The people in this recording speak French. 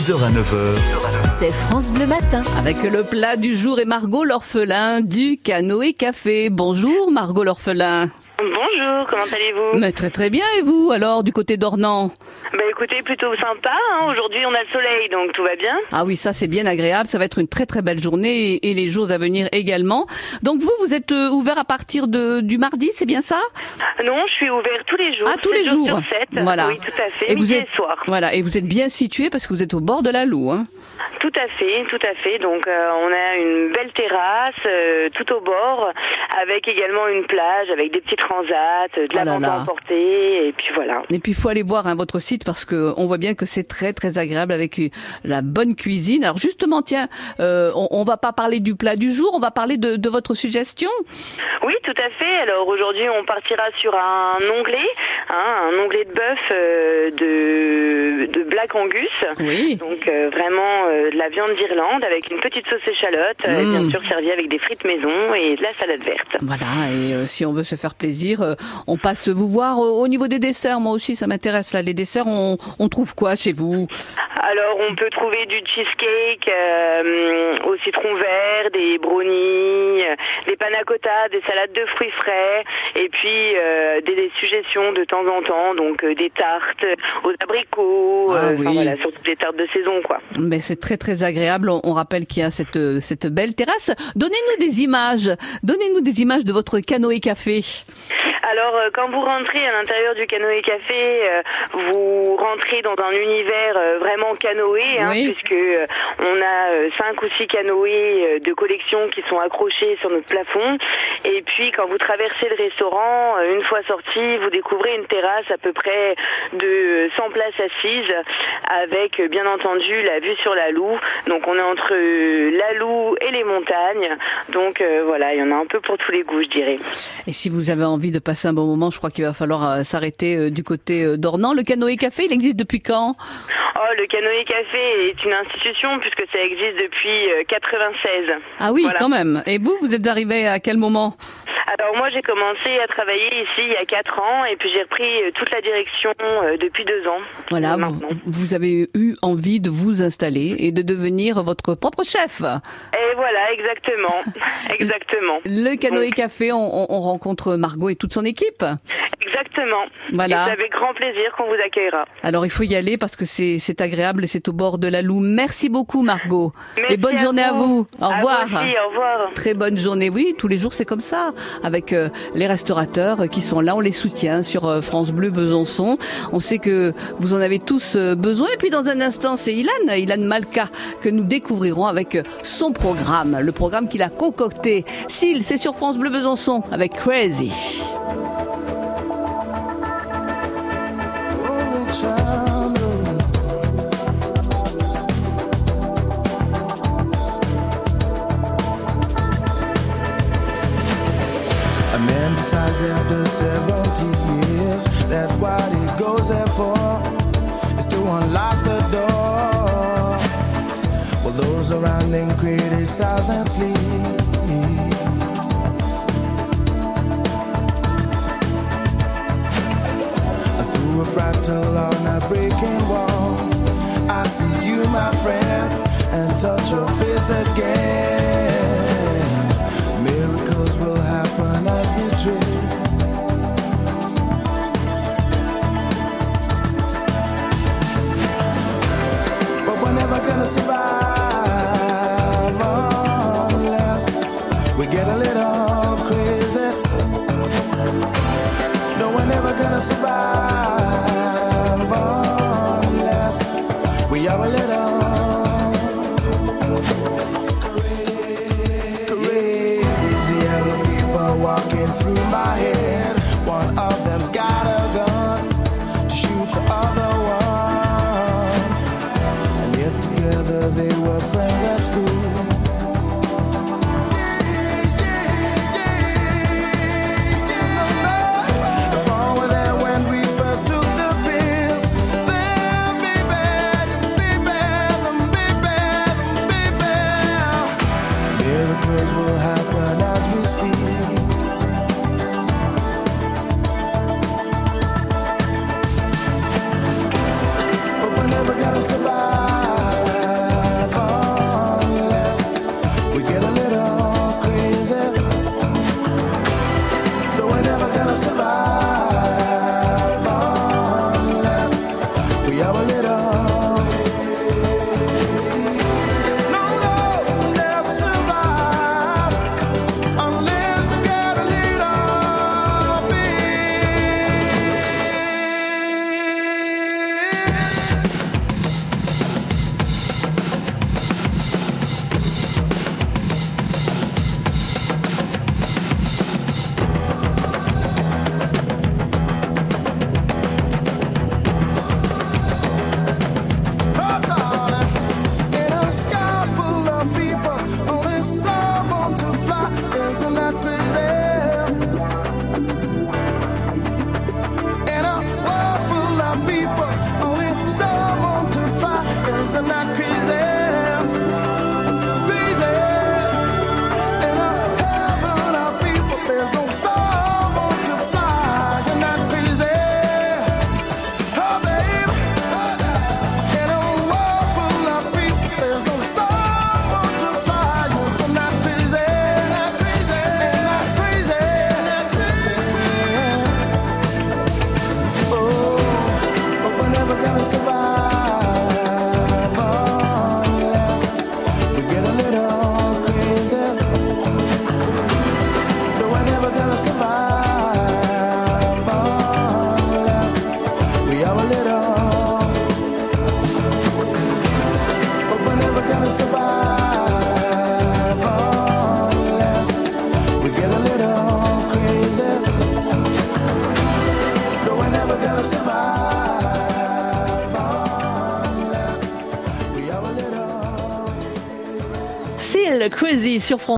6h à 9h. C'est France Bleu Matin. Avec le plat du jour et Margot l'orphelin du canoë café. Bonjour Margot l'orphelin. Bonjour, comment allez-vous Mais très très bien et vous alors du côté d'Ornans Bah écoutez, plutôt sympa. Hein. Aujourd'hui on a le soleil, donc tout va bien. Ah oui, ça c'est bien agréable. Ça va être une très très belle journée et, et les jours à venir également. Donc vous, vous êtes euh, ouvert à partir de, du mardi, c'est bien ça? Non, je suis ouvert tous les jours. Ah tous les jours. Sur 7. Voilà. Oui, tout à fait. Et vous êtes et soir. voilà et vous êtes bien situé parce que vous êtes au bord de la Loue. Hein. Tout à fait, tout à fait. Donc euh, on a une belle terrasse euh, tout au bord, avec également une plage, avec des petits transats, de la vente là. à emporter, et puis voilà. Et puis il faut aller voir hein, votre site parce que on voit bien que c'est très très agréable avec euh, la bonne cuisine. Alors justement, tiens, euh, on, on va pas parler du plat du jour, on va parler de, de votre suggestion? Oui, tout à fait. Alors aujourd'hui, on partira sur un onglet, hein, un onglet de bœuf euh, de, de Black Angus. Oui. Donc euh, vraiment euh, de la viande d'Irlande avec une petite sauce échalote, Mm. bien sûr servie avec des frites maison et de la salade verte. Voilà, et si on veut se faire plaisir, on passe vous voir au niveau des desserts. Moi aussi, ça m'intéresse là. Les desserts, on, on trouve quoi chez vous? Alors on peut trouver du cheesecake au citron vert, des brownies, euh, des panna cotta, des salades de fruits frais et puis euh, des, des suggestions de temps en temps, donc euh, des tartes aux abricots, Ah enfin, voilà, surtout des tartes de saison quoi. Mais c'est très très agréable. On, on rappelle qu'il y a cette cette belle terrasse. Donnez-nous des images. Donnez-nous des images de votre canoë café. Alors, quand vous rentrez à l'intérieur du canoë café, vous rentrez dans un univers vraiment canoë, hein, Oui. puisque euh, on a cinq ou six canoës de collection qui sont accrochés sur notre plafond. Et puis, quand vous traversez le restaurant, euh, une fois sorti, vous découvrez une terrasse à peu près de 100 places assises, avec euh, bien entendu la vue sur la Loue. Donc, on est entre euh, la Loue et les montagnes. Donc, voilà, il y en a un peu pour tous les goûts, je dirais. Et si vous avez envie de passer un bon moment, je crois qu'il va falloir s'arrêter du côté d'Ornans. Le canoë café, il existe depuis quand? Oh, le canoë café est une institution puisque ça existe depuis euh, 96. Ah oui, Voilà. quand même. Et vous, vous êtes arrivé à quel moment? Alors moi j'ai commencé à travailler ici il y a 4 ans et puis j'ai repris euh, toute la direction euh, depuis 2 ans. Voilà, vous, vous avez eu envie de vous installer et de devenir votre propre chef. Et voilà, exactement. exactement. Le canoë Donc, café, on, on- on rencontre Margot et toute son équipe. Exactement. Voilà. Et c'est avec grand plaisir qu'on vous accueillera. Alors il faut y aller parce que c'est c'est agréable et c'est au bord de la Loue. Merci beaucoup Margot. Merci et bonne à journée à vous. Au À revoir. vous aussi, au revoir. Très bonne journée. Oui, tous les jours c'est comme ça. Avec euh, les restaurateurs qui sont là, on les soutient sur euh, France Bleu Besançon. On sait que vous en avez tous euh, besoin. Et puis dans un instant, c'est Ilan, Ilan Malka, que nous découvrirons avec son programme, le programme qu'il a concocté. S'il, c'est sur France Bleu Besançon avec Crazy. Only After 70 years that what he goes there for is to unlock the door. Those around criticize and sleep. through a fractal on a breaking wall. I see you, my friend, and touch your face again. se vai. Seal Crazy sur France.